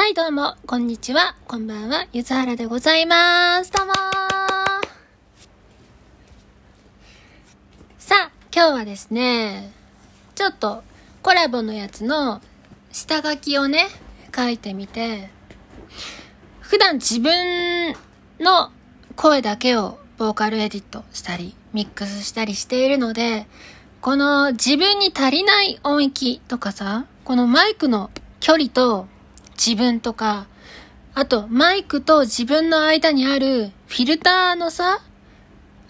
はい、どうも、こんにちは、こんばんは、ゆずはらでございます。どうもさあ、今日はですね、ちょっとコラボのやつの下書きをね、書いてみて、普段自分の声だけをボーカルエディットしたり、ミックスしたりしているので、この自分に足りない音域とかさ、このマイクの距離と自分とか、あとマイクと自分の間にあるフィルターのさ、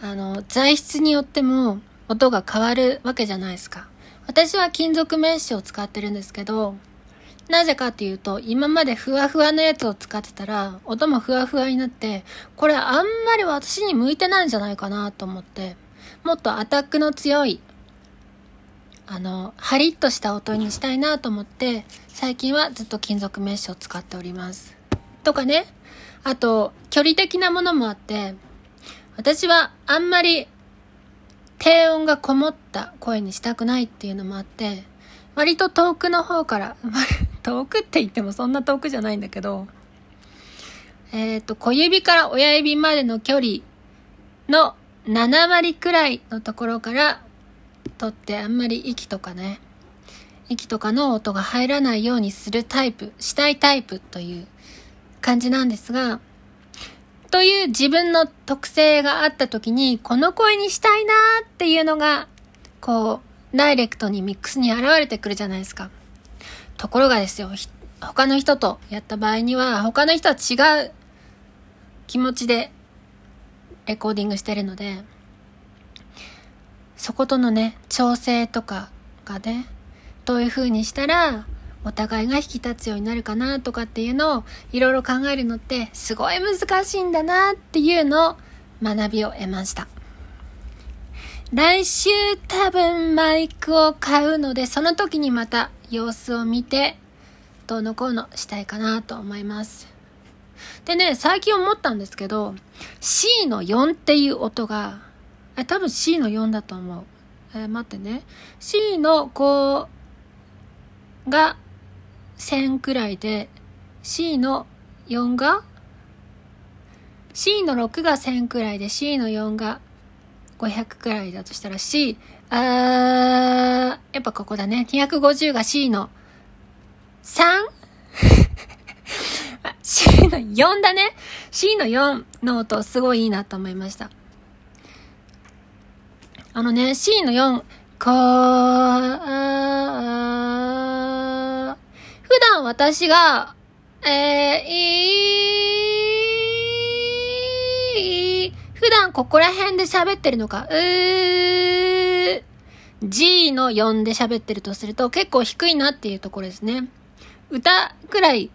あの、材質によっても音が変わるわけじゃないですか。私は金属メッシュを使ってるんですけど、なぜかっていうと、今までふわふわのやつを使ってたら、音もふわふわになって、これあんまり私に向いてないんじゃないかなと思って、もっとアタックの強い、あの、ハリッとした音にしたいなと思って、最近はずっと金属メッシュを使っております。とかね、あと、距離的なものもあって、私はあんまり低音がこもった声にしたくないっていうのもあって、割と遠くの方から、遠くって言ってもそんな遠くじゃないんだけど、えっ、と、小指から親指までの距離の7割くらいのところから取ってあんまり息とかね、息とかの音が入らないようにするタイプ、したいタイプという感じなんですが、という自分の特性があった時に、この声にしたいなーっていうのが、こう、ダイレクトにミックスに現れてくるじゃないですか。ところがですよ、他の人とやった場合には、他の人は違う気持ちでレコーディングしてるので、そことのね、調整とかがね、どういう風にしたら、お互いが引き立つようになるかなとかっていうのをいろいろ考えるのってすごい難しいんだなっていうのを学びを得ました。来週多分マイクを買うのでその時にまた様子を見てどうのこうのしたいかなと思います。でね、最近思ったんですけど C の4っていう音がえ多分 C の4だと思う。えー待ってね。C のこうが1000くらいで、C の4が ?C の6が1000くらいで C の4が500くらいだとしたら C、あー、やっぱここだね。250が C の 3? C の4だね。C の4の音すごいいいなと思いました。あのね、C の4、こー、普段私が、えー、いい、普段ここら辺で喋ってるのか、うー、G の4で喋ってるとすると結構低いなっていうところですね。歌くらい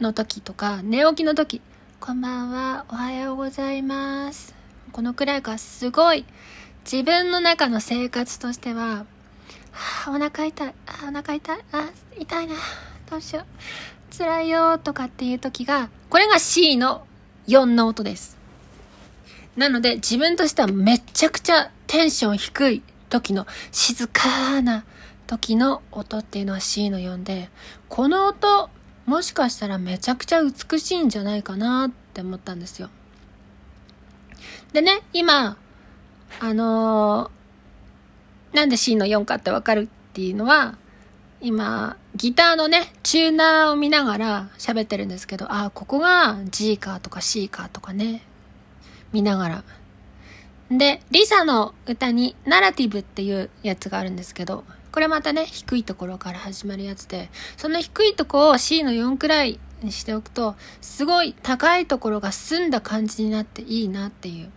の時とか、寝起きの時、こんばんは、おはようございます。このくらいか、すごい、自分の中の生活としては、はあ、お腹痛い、あ、お腹痛い、あ、痛いな、どうしよう、辛いよとかっていう時が、これが C の4の音です。なので自分としてはめちゃくちゃテンション低い時の静かな時の音っていうのは C の4で、この音もしかしたらめちゃくちゃ美しいんじゃないかなって思ったんですよ。でね、今、あのーなんで C の4かってわかるっていうのは、今、ギターのね、チューナーを見ながら喋ってるんですけど、ああ、ここが G かとか C かとかね、見ながら。で、リサの歌にナラティブっていうやつがあるんですけど、これまたね、低いところから始まるやつで、その低いとこを C の4くらいにしておくと、すごい高いところが澄んだ感じになっていいなっていう。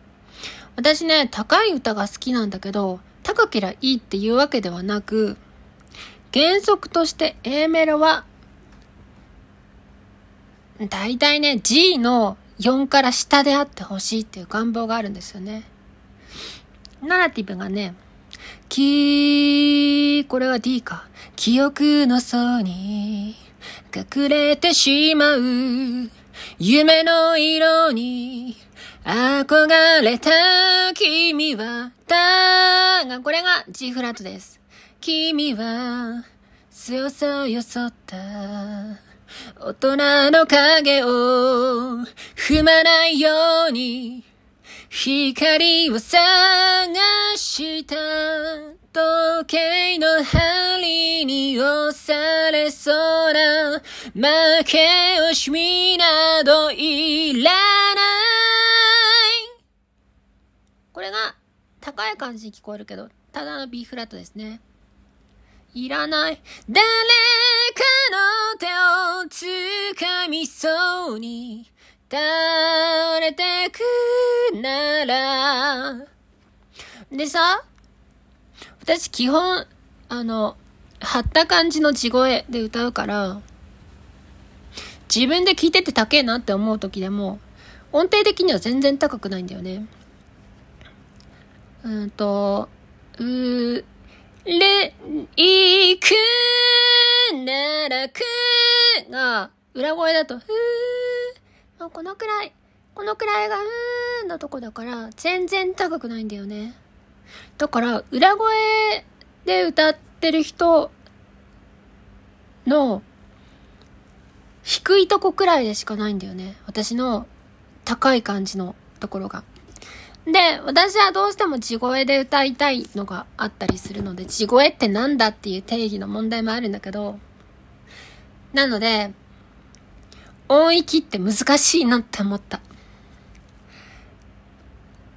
私ね、高い歌が好きなんだけど、高けりゃいいっていうわけではなく、原則として A メロは、だいたいね、G の4から下であってほしいっていう願望があるんですよね。ナラティブがね、き、これは D か。記憶の層に隠れてしまう夢の色に憧れた君はだが、これが G フラットです。君は強さをよそった大人の影を踏まないように光を探した時計の針に押されそうな負け惜しみなどいらないれが高い感じに聞こえるけど、ただの B フラットですね。いらない。誰かの手を掴みそうに倒れてくなら。でさ、私基本、あの、張った感じの地声で歌うから、自分で聞いてて高えなって思う時でも、音程的には全然高くないんだよね。うんと、う、れ、いくならくが、裏声だと、ふー、このくらい、このくらいが、ふーのとこだから、全然高くないんだよね。だから、裏声で歌ってる人の、低いとこくらいでしかないんだよね。私の高い感じのところが。で、私はどうしても地声で歌いたいのがあったりするので、地声ってなんだっていう定義の問題もあるんだけど、なので、音域って難しいなって思った。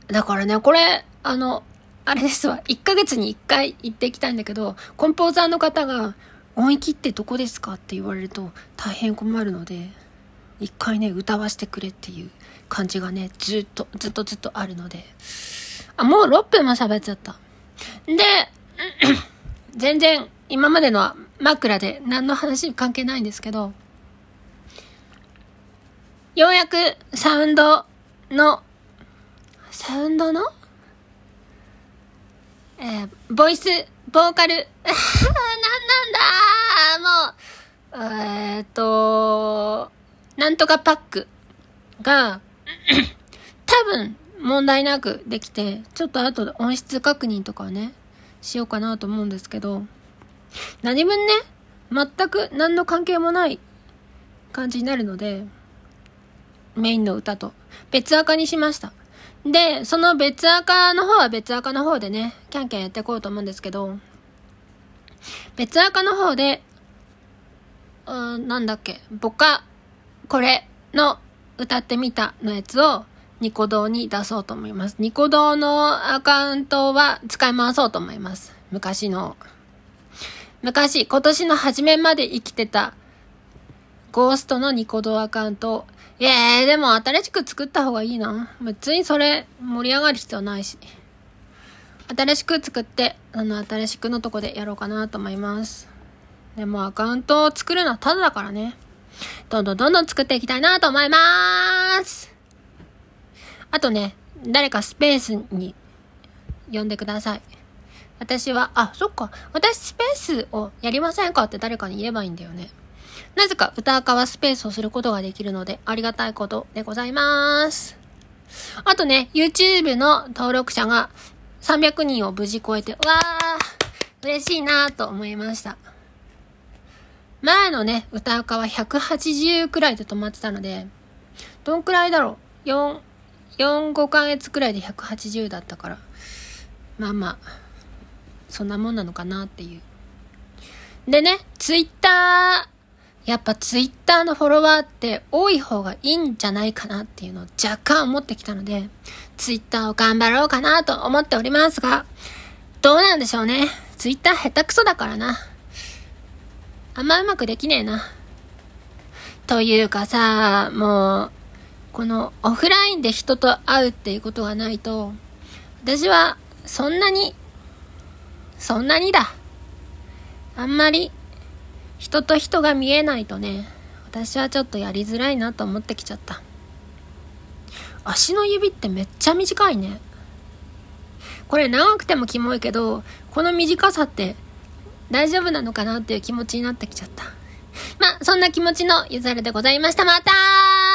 だからね、これ、あの、あれですわ、1ヶ月に1回行っていきたいんだけど、コンポーザーの方が、音域ってどこですかって言われると大変困るので、一回ね、歌わせてくれっていう感じがね、ずっと、ずっとずっとあるので。あ、もう6分も喋っちゃった。で、全然今までの枕で何の話関係ないんですけど、ようやくサウンドの、サウンドの？えー、ボイス、ボーカル、なんなんだもう、えー、っと、なんとかパックが、多分問題なくできて、ちょっと後で音質確認とかね、しようかなと思うんですけど、何分ね、全く何の関係もない感じになるので、メインの歌と別赤にしました。で、その別赤の方は別赤の方でね、キャンキャンやっていこうと思うんですけど、別赤の方で、うん、なんだっけ、ボカ、これの歌ってみたのやつをニコ動に出そうと思います。ニコ動のアカウントは使い回そうと思います。昔の。昔、今年の初めまで生きてたゴーストのニコ動アカウント。いやでも新しく作った方がいいな。別にそれ盛り上がる必要ないし。新しく作って、あの、新しくのとこでやろうかなと思います。でもアカウントを作るのはただだからね。どんどんどんどん作っていきたいなと思いまーす。あとね、誰かスペースに呼んでください。私は、あ、そっか。私スペースをやりませんかって誰かに言えばいいんだよね。なぜか歌赤はスペースをすることができるので、ありがたいことでございます。あとね、YouTube の登録者が300人を無事超えて、わー、嬉しいなと思いました。前のね、歌うかは180くらいで止まってたので、どんくらいだろう ?4、4、5ヶ月くらいで180だったから、まあまあ、そんなもんなのかなっていう。でね、ツイッター、やっぱツイッターのフォロワーって多い方がいいんじゃないかなっていうのを若干思ってきたので、ツイッターを頑張ろうかなと思っておりますが、どうなんでしょうね？ツイッター下手くそだからな。あんまうまくできねえな。というかさ、もう、このオフラインで人と会うっていうことがないと、私はそんなに、そんなにだ。あんまり人と人が見えないとね、私はちょっとやりづらいなと思ってきちゃった。足の指ってめっちゃ短いね。これ長くてもキモいけど、この短さって大丈夫なのかなっていう気持ちになってきちゃった。まあ、そんな気持ちのゆざるでございました。またー